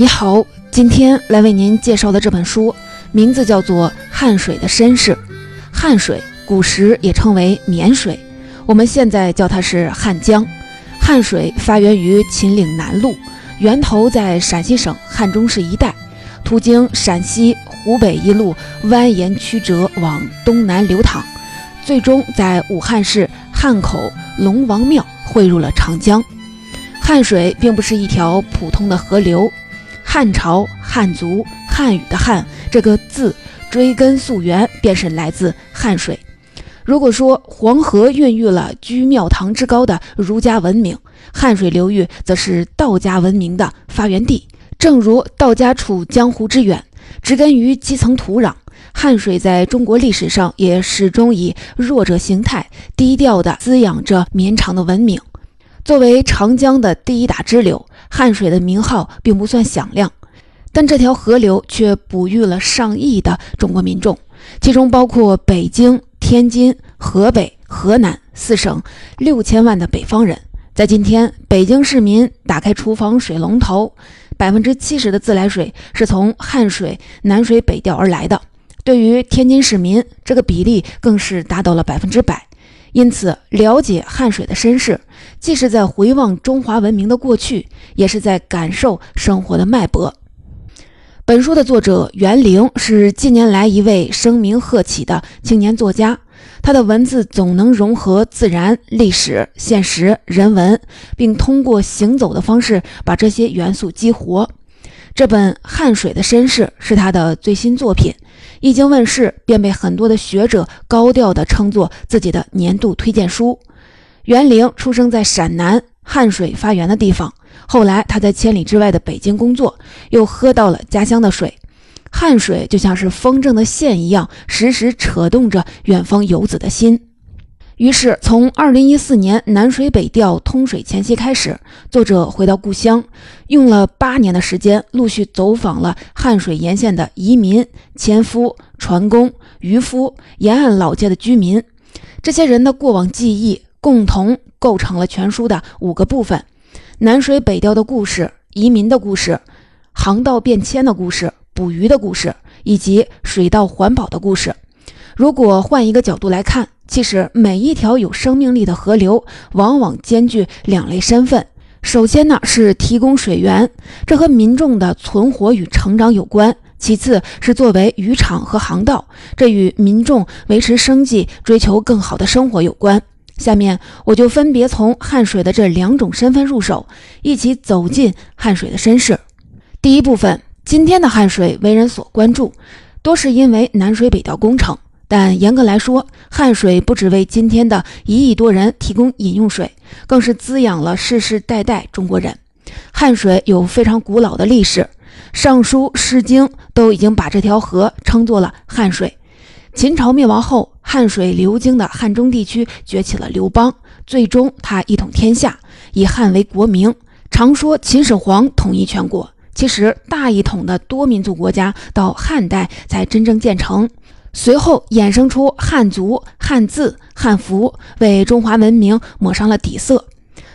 你好，今天来为您介绍的这本书名字叫做《汉水的身世》。汉水古时也称为沔水，我们现在叫它是汉江。汉水发源于秦岭南麓，源头在陕西省汉中市一带，途经陕西、湖北一路蜿蜒曲折往东南流淌，最终在武汉市汉口龙王庙汇入了长江。汉水并不是一条普通的河流。汉朝汉族汉语的汉这个字，追根溯源便是来自汉水。如果说黄河孕育了居庙堂之高的儒家文明，汉水流域则是道家文明的发源地。正如道家处江湖之远，植根于基层土壤，汉水在中国历史上也始终以弱者形态，低调地滋养着绵长的文明。作为长江的第一大支流。汉水的名号并不算响亮，但这条河流却哺育了上亿的中国民众，其中包括北京、天津、河北、河南四省六千万的北方人。在今天，北京市民打开厨房水龙头，百分之七十的自来水是从汉水南水北调而来的。对于天津市民，这个比例更是达到了百分之百。因此，了解汉水的身世，既是在回望中华文明的过去，也是在感受生活的脉搏。本书的作者袁凌是近年来一位声名鹤起的青年作家，他的文字总能融合自然、历史、现实、人文，并通过行走的方式把这些元素激活。这本《汗水的身世》是他的最新作品。一经问世，便被很多的学者高调地称作自己的年度推荐书。袁凌出生在陕南汉水发源的地方，后来他在千里之外的北京工作，又喝到了家乡的水。汉水就像是风筝的线一样，时时扯动着远方游子的心。于是，从二零一四年南水北调通水前夕开始，作者回到故乡，用了八年的时间，陆续走访了汉水沿线的移民、樵夫、船工、渔夫、沿岸老街的居民。这些人的过往记忆，共同构成了全书的五个部分：南水北调的故事、移民的故事、航道变迁的故事、捕鱼的故事，以及水稻环保的故事。如果换一个角度来看，其实，每一条有生命力的河流，往往兼具两类身份。首先呢，是提供水源，这和民众的存活与成长有关；其次是作为渔场和航道，这与民众维持生计、追求更好的生活有关。下面我就分别从汉水的这两种身份入手，一起走进汉水的身世。第一部分，今天的汉水为人所关注，多是因为南水北调工程。但严格来说，汉水不只为今天的一亿多人提供饮用水，更是滋养了世世代代中国人。汉水有非常古老的历史，《尚书》《诗经》都已经把这条河称作了汉水。秦朝灭亡后，汉水流经的汉中地区崛起了刘邦，最终他一统天下，以汉为国名。常说秦始皇统一全国，其实大一统的多民族国家到汉代才真正建成。随后衍生出汉族、汉字、汉服，为中华文明抹上了底色。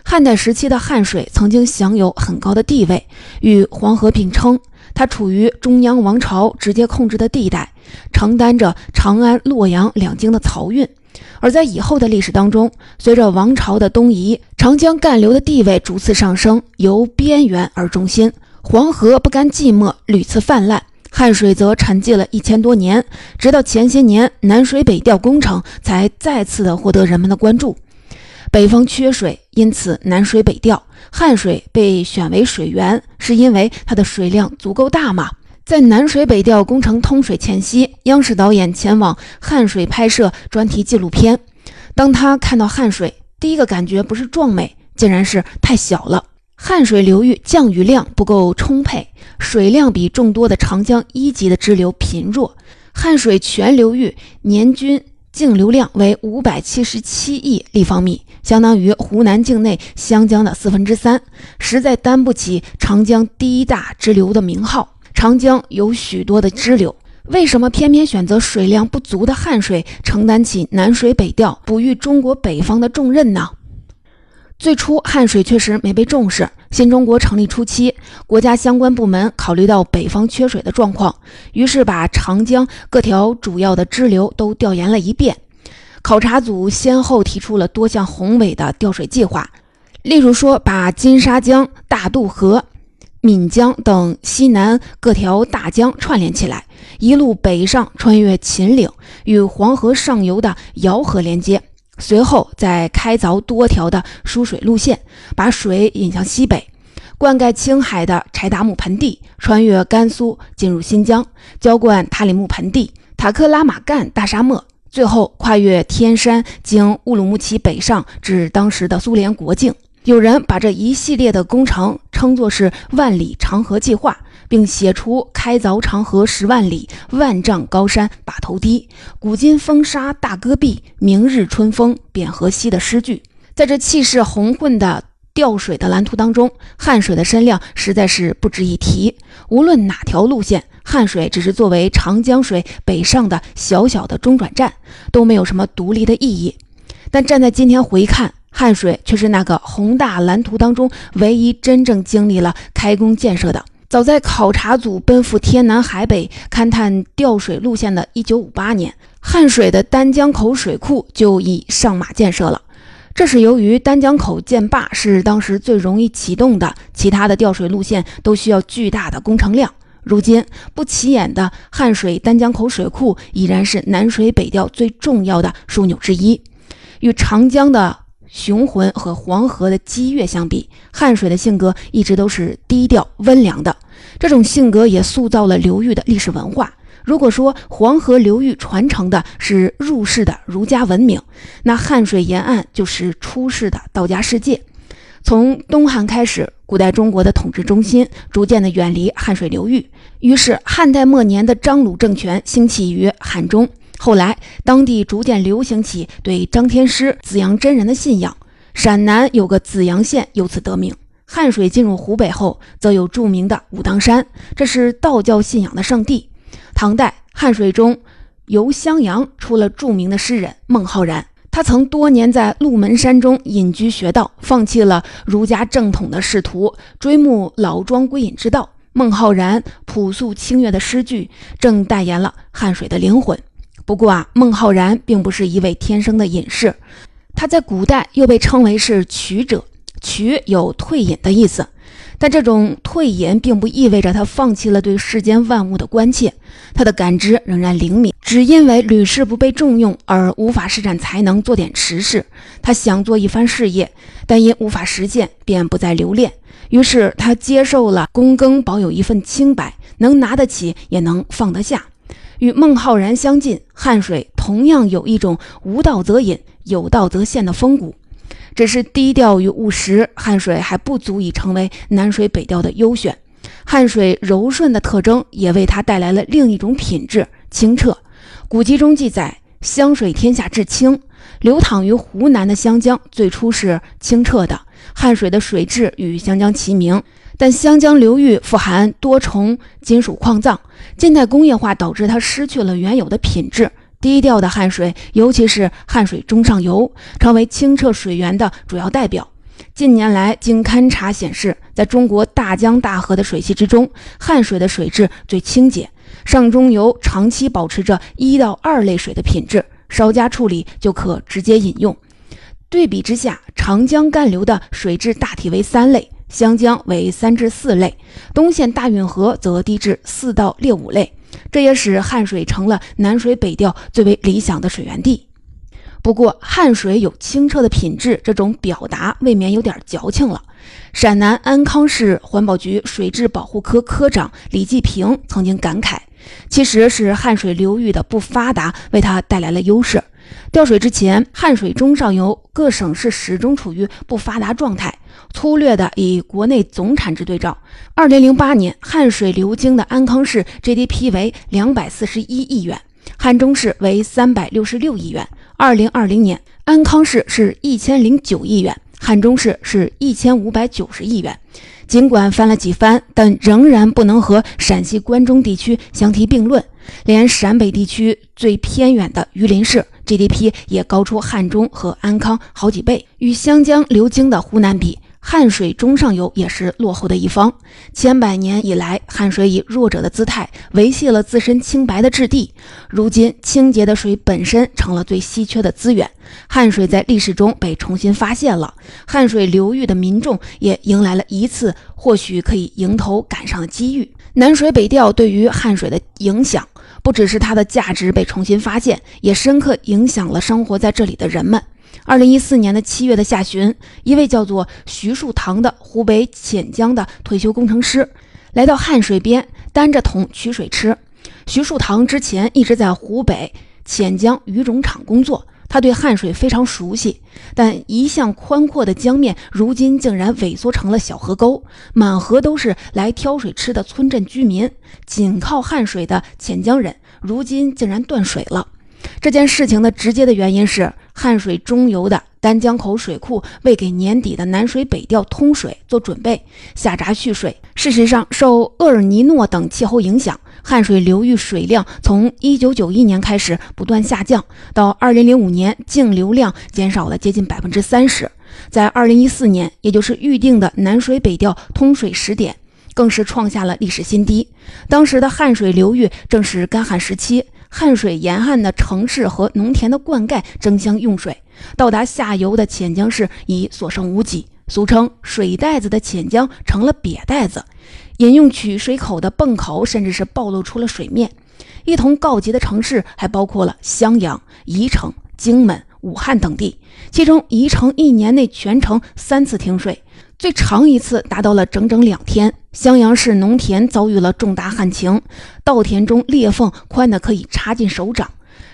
汉代时期的汉水曾经享有很高的地位，与黄河并称。它处于中央王朝直接控制的地带，承担着长安、洛阳两京的漕运。而在以后的历史当中，随着王朝的东移，长江干流的地位逐次上升，由边缘而中心。黄河不甘寂寞，屡次泛滥。汉水则沉寂了一千多年，直到前些年南水北调工程才再次的获得人们的关注。北方缺水，因此南水北调，汉水被选为水源，是因为它的水量足够大吗？在南水北调工程通水前夕，央视导演前往汉水拍摄专题纪录片。当他看到汉水，第一个感觉不是壮美，竟然是太小了。汉水流域降雨量不够充沛，水量比众多的长江一级的支流贫弱。汉水全流域年均净流量为五百七十七亿立方米，相当于湖南境内湘江的四分之三，实在担不起长江第一大支流的名号。长江有许多的支流，为什么偏偏选择水量不足的汉水承担起南水北调、哺育中国北方的重任呢？最初汉水确实没被重视。新中国成立初期，国家相关部门考虑到北方缺水的状况，于是把长江各条主要的支流都调研了一遍。考察组先后提出了多项宏伟的调水计划，例如说把金沙江、大渡河、岷江等西南各条大江串联起来，一路北上，穿越秦岭，与黄河上游的瑶河连接。随后再开凿多条的输水路线，把水引向西北，灌溉青海的柴达木盆地，穿越甘肃进入新疆，浇灌塔里木盆地、塔克拉玛干大沙漠，最后跨越天山，经乌鲁木齐北上至当时的苏联国境。有人把这一系列的工程称作是“万里长河计划”。并写出“开凿长河十万里，万丈高山把头低，古今风沙大戈壁，明日春风扁河西”的诗句。在这气势宏浑的调水的蓝图当中，汉水的身量实在是不值一提。无论哪条路线，汉水只是作为长江水北上的小小的中转站，都没有什么独立的意义。但站在今天回看，汉水却是那个宏大蓝图当中唯一真正经历了开工建设的。早在考察组奔赴天南海北勘探调水路线的一九五八年，汉水的丹江口水库就已上马建设了。这是由于丹江口建坝是当时最容易启动的，其他的调水路线都需要巨大的工程量。如今不起眼的汉水丹江口水库已然是南水北调最重要的枢纽之一，与长江的。雄浑和黄河的激越相比，汉水的性格一直都是低调温良的。这种性格也塑造了流域的历史文化。如果说黄河流域传承的是入世的儒家文明，那汉水沿岸就是出世的道家世界。从东汉开始，古代中国的统治中心逐渐的远离汉水流域，于是汉代末年的张鲁政权兴起于汉中。后来，当地逐渐流行起对张天师、紫阳真人的信仰。陕南有个紫阳县，由此得名。汉水进入湖北后，则有著名的武当山，这是道教信仰的圣地。唐代，汉水中游襄阳出了著名的诗人孟浩然，他曾多年在鹿门山中隐居学道，放弃了儒家正统的仕途，追慕老庄归隐之道。孟浩然朴素清越的诗句，正代言了汉水的灵魂。不过啊，孟浩然并不是一位天生的隐士，他在古代又被称为是曲者，曲有退隐的意思。但这种退隐并不意味着他放弃了对世间万物的关切，他的感知仍然灵敏。只因为屡试不被重用而无法施展才能做点实事，他想做一番事业，但因无法实现，便不再留恋。于是他接受了躬耕，保有一份清白，能拿得起，也能放得下。与孟浩然相近，汉水同样有一种无道则隐，有道则现的风骨，只是低调与务实。汉水还不足以成为南水北调的优选。汉水柔顺的特征也为它带来了另一种品质——清澈。古籍中记载：“湘水天下至清。”流淌于湖南的湘江最初是清澈的。汉水的水质与湘江齐名。但湘江流域富含多重金属矿藏，近代工业化导致它失去了原有的品质。低调的汉水，尤其是汉水中上游，成为清澈水源的主要代表。近年来，经勘察显示，在中国大江大河的水系之中，汉水的水质最清洁，上中游长期保持着一到二类水的品质，稍加处理就可直接饮用。对比之下，长江干流的水质大体为三类。湘江为三至四类，东线大运河则低至四到六五类，这也使汉水成了南水北调最为理想的水源地。不过，汉水有清澈的品质，这种表达未免有点矫情了。陕南安康市环保局水质保护科科长李继平曾经感慨：“其实是汉水流域的不发达为他带来了优势。调水之前，汉水中上游各省市始终处于不发达状态。”粗略的以国内总产值对照，二零零八年汉水流经的安康市 GDP 为两百四十一亿元，汉中市为三百六十六亿元。二零二零年安康市是一千零九亿元，汉中市是一千五百九十亿元。尽管翻了几番，但仍然不能和陕西关中地区相提并论。连陕北地区最偏远的榆林市 GDP 也高出汉中和安康好几倍。与湘江流经的湖南比，汉水中上游也是落后的一方。千百年以来，汉水以弱者的姿态维系了自身清白的质地。如今，清洁的水本身成了最稀缺的资源。汉水在历史中被重新发现了，汉水流域的民众也迎来了一次或许可以迎头赶上的机遇。南水北调对于汉水的影响，不只是它的价值被重新发现，也深刻影响了生活在这里的人们。二零一四年的七月的下旬，一位叫做徐树堂的湖北潜江的退休工程师，来到汉水边，担着桶取水吃。徐树堂之前一直在湖北潜江鱼种厂工作。他对汉水非常熟悉，但一向宽阔的江面，如今竟然萎缩成了小河沟，满河都是来挑水吃的村镇居民。仅靠汉水的潜江人，如今竟然断水了。这件事情的直接的原因是，汉水中游的丹江口水库为给年底的南水北调通水做准备，下闸蓄水。事实上，受厄尔尼诺等气候影响。汉水流域水量从一九九一年开始不断下降，到二零零五年净流量减少了接近百分之三十。在二零一四年，也就是预定的南水北调通水时点，更是创下了历史新低。当时的汉水流域正是干旱时期，汉水沿岸的城市和农田的灌溉争相用水，到达下游的潜江市已所剩无几。俗称“水袋子”的潜江成了瘪袋子。饮用取水口的泵口甚至是暴露出了水面，一同告急的城市还包括了襄阳、宜城、荆门、武汉等地，其中宜城一年内全城三次停水，最长一次达到了整整两天。襄阳市农田遭遇了重大旱情，稻田中裂缝宽的可以插进手掌，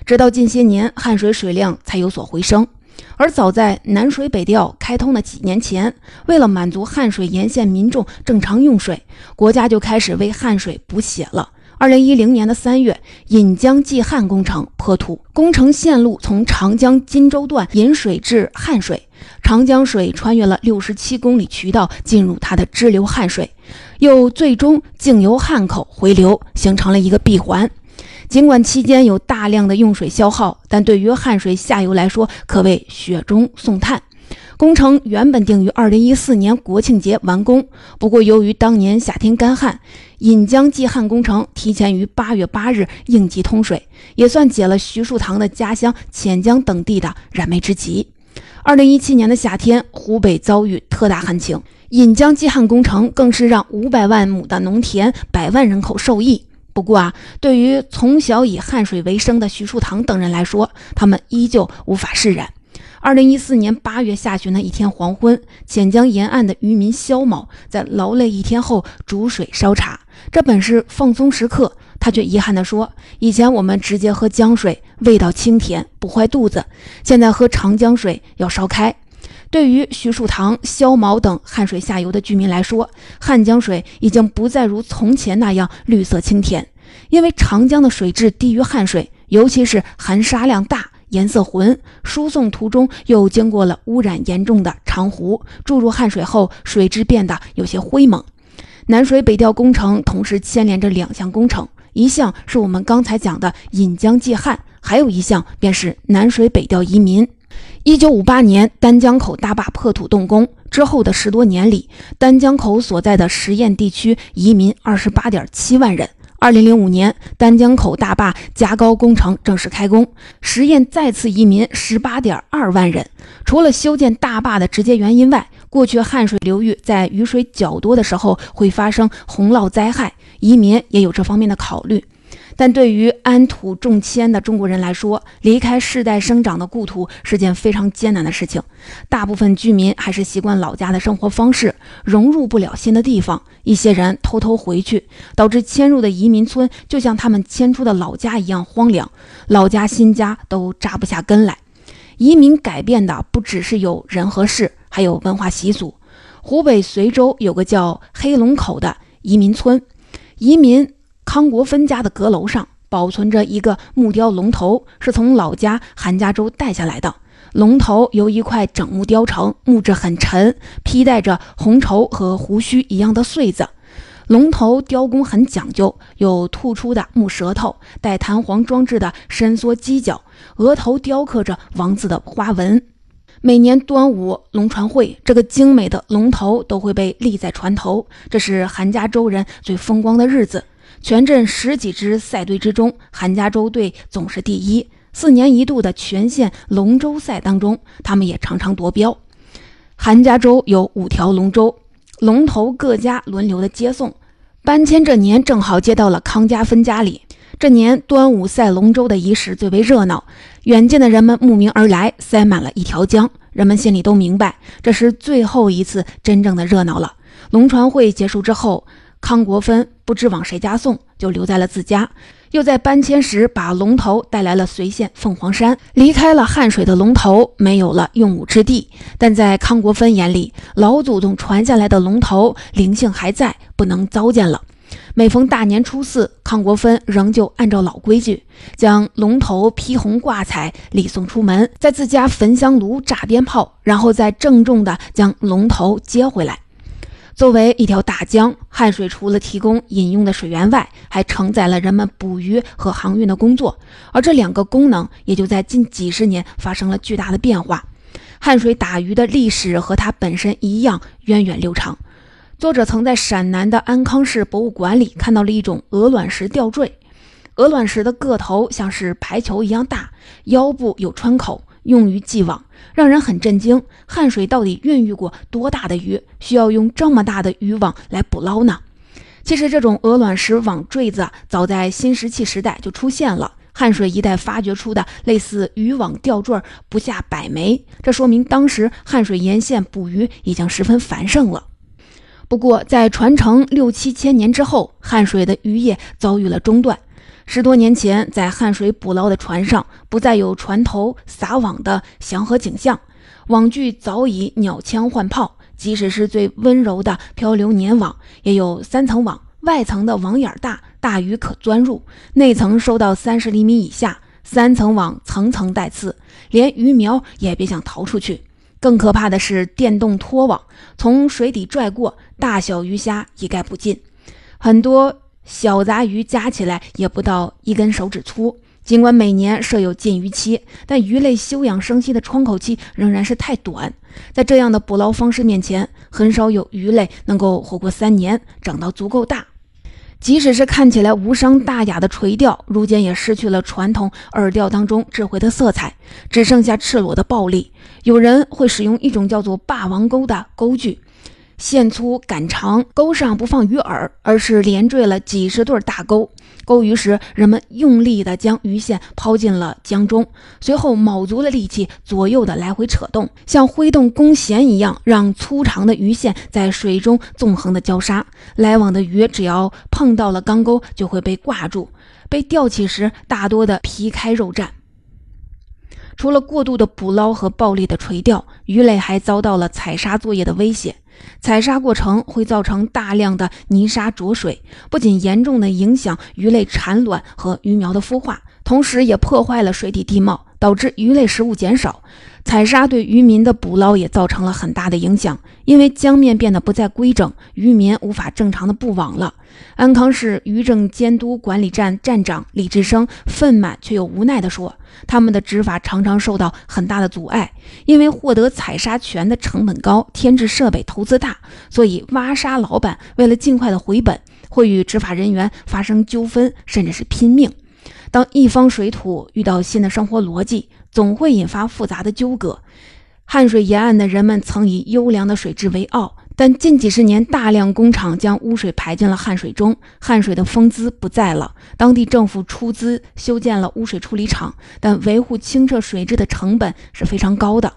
直到近些年汉水水量才有所回升。而早在南水北调开通的几年前，为了满足汉水沿线民众正常用水，国家就开始为汉水补血了。二零一零年的三月，引江济汉工程破土，工程线路从长江金州段引水至汉水，长江水穿越了六十七公里渠道进入它的支流汉水，又最终径由汉口回流，形成了一个闭环。尽管期间有大量的用水消耗，但对于汉水下游来说，可谓雪中送炭。工程原本定于二零一四年国庆节完工，不过由于当年夏天干旱，引江济汉工程提前于八月八日应急通水，也算解了徐树堂的家乡潜江等地的燃眉之急。二零一七年的夏天，湖北遭遇特大旱情，引江济汉工程更是让五百万亩的农田、百万人口受益。不过啊，对于从小以汗水为生的徐树堂等人来说，他们依旧无法释然。二零一四年八月下旬的一天黄昏，潜江沿岸的渔民肖某在劳累一天后煮水烧茶，这本是放松时刻，他却遗憾地说：“以前我们直接喝江水，味道清甜，不坏肚子；现在喝长江水要烧开。”对于徐树堂、肖某等汉水下游的居民来说，汉江水已经不再如从前那样绿色清甜，因为长江的水质低于汉水，尤其是含沙量大、颜色浑。输送途中又经过了污染严重的长湖，注入汉水后，水质变得有些灰蒙。南水北调工程同时牵连着两项工程，一项是我们刚才讲的引江济汉，还有一项便是南水北调移民。一九五八年，丹江口大坝破土动工之后的十多年里，丹江口所在的十堰地区移民二十八点七万人。二零零五年，丹江口大坝加高工程正式开工，十堰再次移民十八点二万人。除了修建大坝的直接原因外，过去汉水流域在雨水较多的时候会发生洪涝灾害，移民也有这方面的考虑。但对于安土重迁的中国人来说，离开世代生长的故土是件非常艰难的事情。大部分居民还是习惯老家的生活方式，融入不了新的地方。一些人偷偷回去，导致迁入的移民村就像他们迁出的老家一样荒凉，老家新家都扎不下根来。移民改变的不只是有人和事，还有文化习俗。湖北随州有个叫黑龙口的移民村，移民。康国芬家的阁楼上保存着一个木雕龙头，是从老家韩家洲带下来的。龙头由一块整木雕成，木质很沉，披带着红绸和胡须一样的穗子。龙头雕工很讲究，有突出的木舌头、带弹簧装置的伸缩犄角，额头雕刻着王字的花纹。每年端午龙船会，这个精美的龙头都会被立在船头，这是韩家洲人最风光的日子。全镇十几支赛队之中，韩家洲队总是第一。四年一度的全县龙舟赛当中，他们也常常夺标。韩家洲有五条龙舟，龙头各家轮流的接送。搬迁这年正好接到了康家分家里。这年端午赛龙舟的仪式最为热闹，远近的人们慕名而来，塞满了一条江。人们心里都明白，这是最后一次真正的热闹了。龙船会结束之后。康国芬不知往谁家送，就留在了自家。又在搬迁时把龙头带来了随县凤凰山，离开了汉水的龙头，没有了用武之地。但在康国芬眼里，老祖宗传下来的龙头灵性还在，不能糟践了。每逢大年初四，康国芬仍旧按照老规矩，将龙头披红挂彩礼送出门，在自家焚香炉炸鞭炮，然后再郑重地将龙头接回来。作为一条大江，汉水除了提供饮用的水源外，还承载了人们捕鱼和航运的工作。而这两个功能也就在近几十年发生了巨大的变化。汉水打鱼的历史和它本身一样源远流长。作者曾在陕南的安康市博物馆里看到了一种鹅卵石吊坠，鹅卵石的个头像是排球一样大，腰部有穿口。用于系网，让人很震惊。汉水到底孕育过多大的鱼，需要用这么大的渔网来捕捞呢？其实，这种鹅卵石网坠子早在新石器时代就出现了。汉水一带发掘出的类似渔网吊坠不下百枚，这说明当时汉水沿线捕鱼已经十分繁盛了。不过，在传承六七千年之后，汉水的渔业遭遇了中断。十多年前，在汉水捕捞的船上，不再有船头撒网的祥和景象，网具早已鸟枪换炮。即使是最温柔的漂流粘网，也有三层网，外层的网眼大，大鱼可钻入；内层收到三十厘米以下，三层网层层带刺，连鱼苗也别想逃出去。更可怕的是电动拖网，从水底拽过，大小鱼虾一概不进，很多。小杂鱼加起来也不到一根手指粗。尽管每年设有禁渔期，但鱼类休养生息的窗口期仍然是太短。在这样的捕捞方式面前，很少有鱼类能够活过三年，长到足够大。即使是看起来无伤大雅的垂钓，如今也失去了传统饵钓当中智慧的色彩，只剩下赤裸的暴力。有人会使用一种叫做“霸王钩”的钩具。线粗杆长，钩上不放鱼饵，而是连缀了几十对大钩。钩鱼时，人们用力地将鱼线抛进了江中，随后卯足了力气，左右的来回扯动，像挥动弓弦一样，让粗长的鱼线在水中纵横的交叉。来往的鱼只要碰到了钢钩，就会被挂住，被吊起时，大多的皮开肉绽。除了过度的捕捞和暴力的垂钓，鱼类还遭到了采砂作业的威胁。采砂过程会造成大量的泥沙浊水，不仅严重的影响鱼类产卵和鱼苗的孵化，同时也破坏了水体地貌，导致鱼类食物减少。采砂对渔民的捕捞也造成了很大的影响，因为江面变得不再规整，渔民无法正常的布网了。安康市渔政监督管理站站长李志生愤满却又无奈地说：“他们的执法常常受到很大的阻碍，因为获得采砂权的成本高，添置设备投资大，所以挖沙老板为了尽快的回本，会与执法人员发生纠纷，甚至是拼命。当一方水土遇到新的生活逻辑，总会引发复杂的纠葛。汉水沿岸的人们曾以优良的水质为傲。”但近几十年，大量工厂将污水排进了汉水中，汉水的风姿不在了。当地政府出资修建了污水处理厂，但维护清澈水质的成本是非常高的。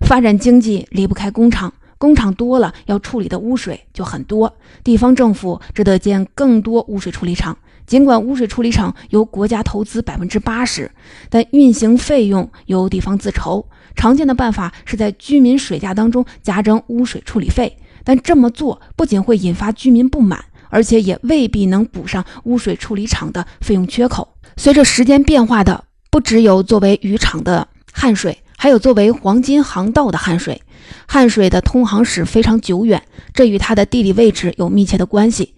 发展经济离不开工厂，工厂多了，要处理的污水就很多。地方政府只得建更多污水处理厂。尽管污水处理厂由国家投资百分之八十，但运行费用由地方自筹。常见的办法是在居民水价当中加征污水处理费，但这么做不仅会引发居民不满，而且也未必能补上污水处理厂的费用缺口。随着时间变化的不只有作为渔场的汉水，还有作为黄金航道的汉水。汉水的通航史非常久远，这与它的地理位置有密切的关系。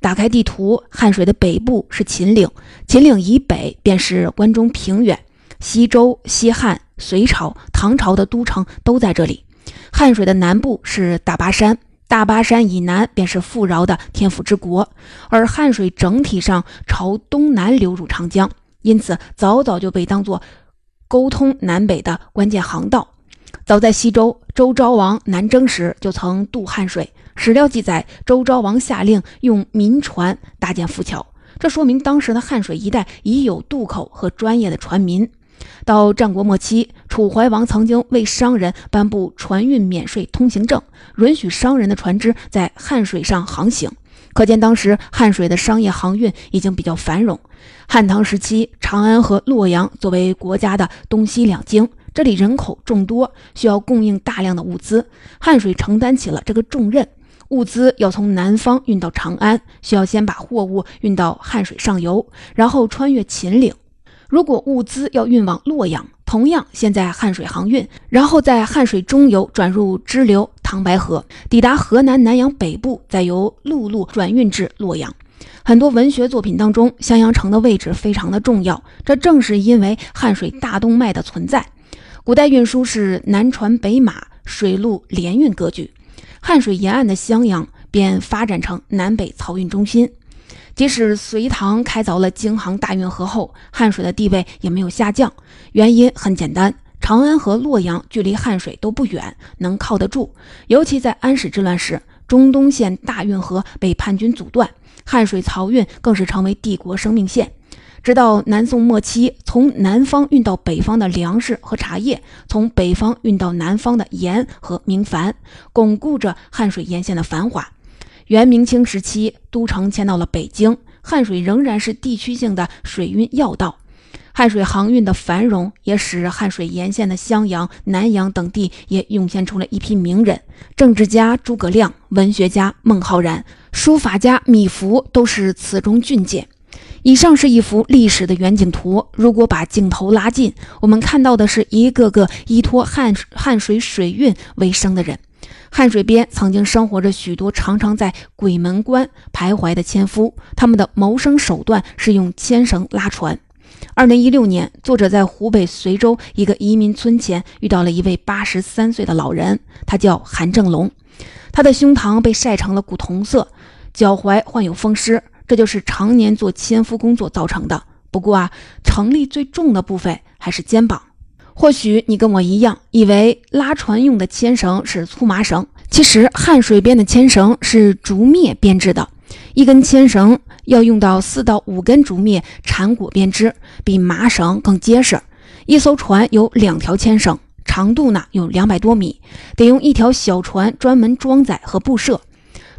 打开地图，汉水的北部是秦岭，秦岭以北便是关中平原，西周、西汉、隋朝、唐朝的都城都在这里。汉水的南部是大巴山，大巴山以南便是富饶的天府之国，而汉水整体上朝东南流入长江，因此早早就被当作沟通南北的关键航道。早在西周周昭王南征时，就曾渡汉水。史料记载，周昭王下令用民船搭建浮桥，这说明当时的汉水一带已有渡口和专业的船民。到战国末期，楚怀王曾经为商人颁布船运免税通行证，允许商人的船只在汉水上航行。可见当时汉水的商业航运已经比较繁荣。汉唐时期，长安和洛阳作为国家的东西两京，这里人口众多，需要供应大量的物资，汉水承担起了这个重任。物资要从南方运到长安，需要先把货物运到汉水上游，然后穿越秦岭。如果物资要运往洛阳，同样先在汉水航运，然后在汉水中游转入支流唐白河，抵达河南南阳北部，再由陆路转运至洛阳。很多文学作品当中，襄阳城的位置非常的重要，这正是因为汉水大动脉的存在。古代运输是南船北马，水陆联运格局，汉水沿岸的襄阳便发展成南北漕运中心。即使隋唐开凿了京杭大运河后，汉水的地位也没有下降。原因很简单，长安和洛阳距离汉水都不远，能靠得住。尤其在安史之乱时，中东线大运河被叛军阻断，汉水漕运更是成为帝国生命线。直到南宋末期，从南方运到北方的粮食和茶叶，从北方运到南方的盐和明矾，巩固着汉水沿线的繁华。元明清时期，都城迁到了北京，汉水仍然是地区性的水运要道。汉水航运的繁荣，也使汉水沿线的襄阳、南阳等地也涌现出了一批名人：政治家诸葛亮、文学家孟浩然、书法家米芾，都是此中俊杰。以上是一幅历史的远景图。如果把镜头拉近，我们看到的是一个个依托汉汉水水运为生的人。汉水边曾经生活着许多常常在鬼门关徘徊的纤夫，他们的谋生手段是用牵绳拉船。二零一六年，作者在湖北随州一个移民村前遇到了一位八十三岁的老人，他叫韩正龙，他的胸膛被晒成了古铜色，脚踝患有风湿，这就是常年做纤夫工作造成的。不过啊，成力最重的部分还是肩膀。或许你跟我一样，以为拉船用的牵绳是粗麻绳，其实汉水边的牵绳是竹篾编织的，一根牵绳要用到四到五根竹篾缠裹编织，比麻绳更结实。一艘船有两条牵绳，长度呢有两百多米，得用一条小船专门装载和布设。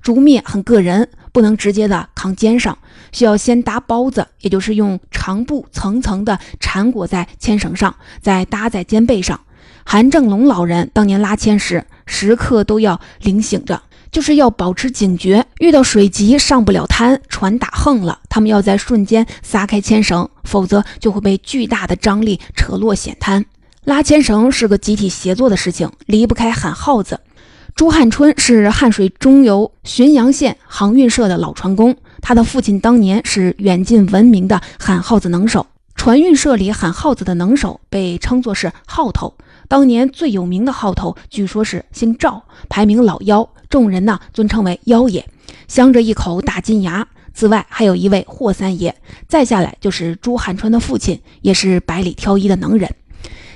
竹篾很硌人，不能直接的扛肩上。需要先搭包子，也就是用长布层层的缠裹在牵绳上，再搭在肩背上。韩正龙老人当年拉纤时，时刻都要灵醒着，就是要保持警觉。遇到水急上不了滩，船打横了，他们要在瞬间撒开牵绳，否则就会被巨大的张力扯落险滩。拉牵绳是个集体协作的事情，离不开喊号子。朱汉春是汉水中游浔阳县航运社的老船工。他的父亲当年是远近闻名的喊号子能手，船运社里喊号子的能手被称作是号头。当年最有名的号头，据说是姓赵，排名老幺，众人呢尊称为幺爷，镶着一口大金牙。此外，还有一位霍三爷，再下来就是朱汉春的父亲，也是百里挑一的能人。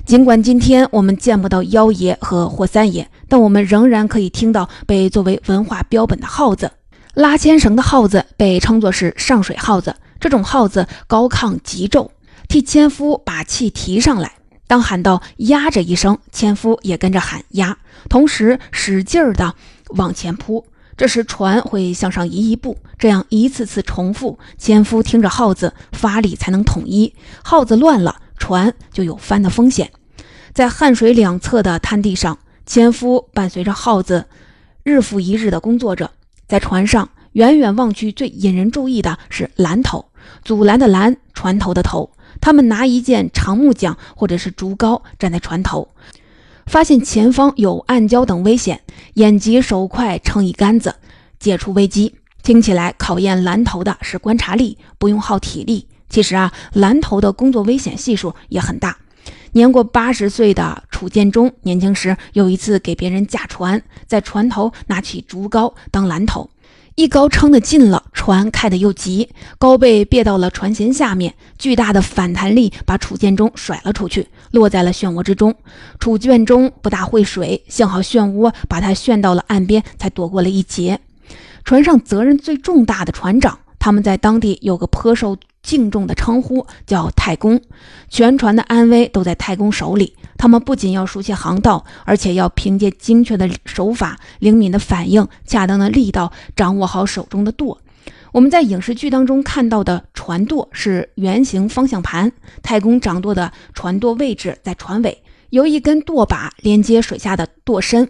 尽管今天我们见不到幺爷和霍三爷，但我们仍然可以听到被作为文化标本的号子。拉牵绳的号子被称作是上水号子，这种号子高亢急骤，替纤夫把气提上来。当喊到“压”着一声，纤夫也跟着喊“压”，同时使劲儿的往前扑。这时船会向上移一步，这样一次次重复，纤夫听着号子发力才能统一。号子乱了，船就有翻的风险。在汉水两侧的滩地上，纤夫伴随着号子，日复一日的工作着。在船上，远远望去，最引人注意的是拦头，阻拦的拦，船头的头。他们拿一件长木桨或者是竹篙站在船头，发现前方有暗礁等危险，眼疾手快撑一杆子，解除危机。听起来考验蓝头的是观察力，不用耗体力。其实啊，蓝头的工作危险系数也很大。年过八十岁的楚建中，年轻时有一次给别人驾船，在船头拿起竹篙当蓝头，一篙撑得近了，船开得又急，篙被别到了船舷下面，巨大的反弹力把楚建中甩了出去，落在了漩涡之中。楚建中不大会水，幸好漩涡把他旋到了岸边，才躲过了一劫。船上责任最重大的船长，他们在当地有个颇受敬重的称呼，叫太公。全船的安危都在太公手里。他们不仅要熟悉航道，而且要凭借精确的手法、灵敏的反应、恰当的力道，掌握好手中的舵。我们在影视剧当中看到的船舵是圆形方向盘，太公掌舵的船舵位置在船尾，由一根舵把连接水下的舵身。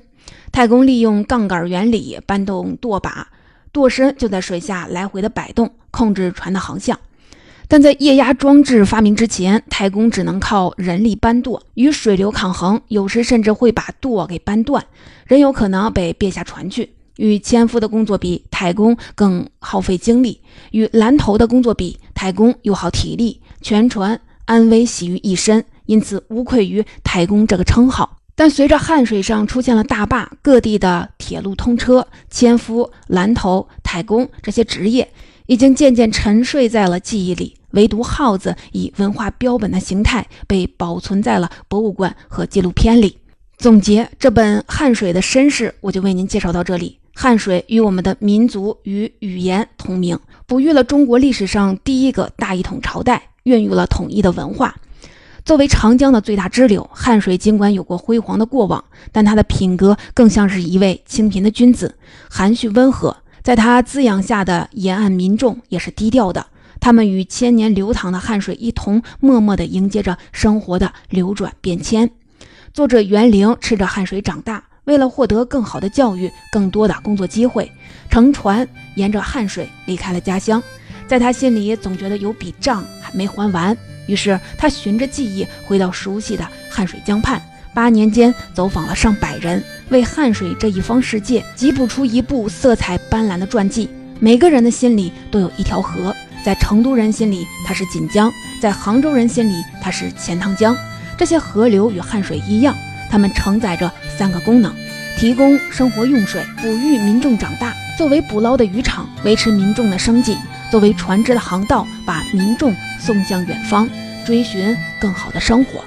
太公利用杠杆原理搬动舵把。舵身就在水下来回的摆动，控制船的航向。但在液压装置发明之前，太公只能靠人力搬舵，与水流抗衡，有时甚至会把舵给搬断，人有可能被别下船去。与纤夫的工作比，太公更耗费精力；与蓝头的工作比，太公又耗体力。全船安危系于一身，因此无愧于太公这个称号。但随着汉水上出现了大坝，各地的铁路通车，纤夫、蓝头、太工这些职业已经渐渐沉睡在了记忆里。唯独耗子以文化标本的形态被保存在了博物馆和纪录片里。总结这本汉水的身世，我就为您介绍到这里。汉水与我们的民族与语言同名，哺育了中国历史上第一个大一统朝代，孕育了统一的文化。作为长江的最大支流，汉水尽管有过辉煌的过往，但他的品格更像是一位清贫的君子，含蓄温和。在他滋养下的沿岸民众也是低调的，他们与千年流淌的汗水一同，默默地迎接着生活的流转变迁。作者袁凌吃着汗水长大，为了获得更好的教育、更多的工作机会，乘船沿着汗水离开了家乡。在他心里，总觉得有笔账还没还完。于是他循着记忆回到熟悉的汉水江畔，八年间走访了上百人，为汉水这一方世界辑谱出一部色彩斑斓的传记。每个人的心里都有一条河，在成都人心里它是锦江，在杭州人心里它是钱塘江。这些河流与汉水一样，它们承载着三个功能：提供生活用水，哺育民众长大；作为捕捞的渔场，维持民众的生计；作为船只的航道，把民众。送向远方，追寻更好的生活。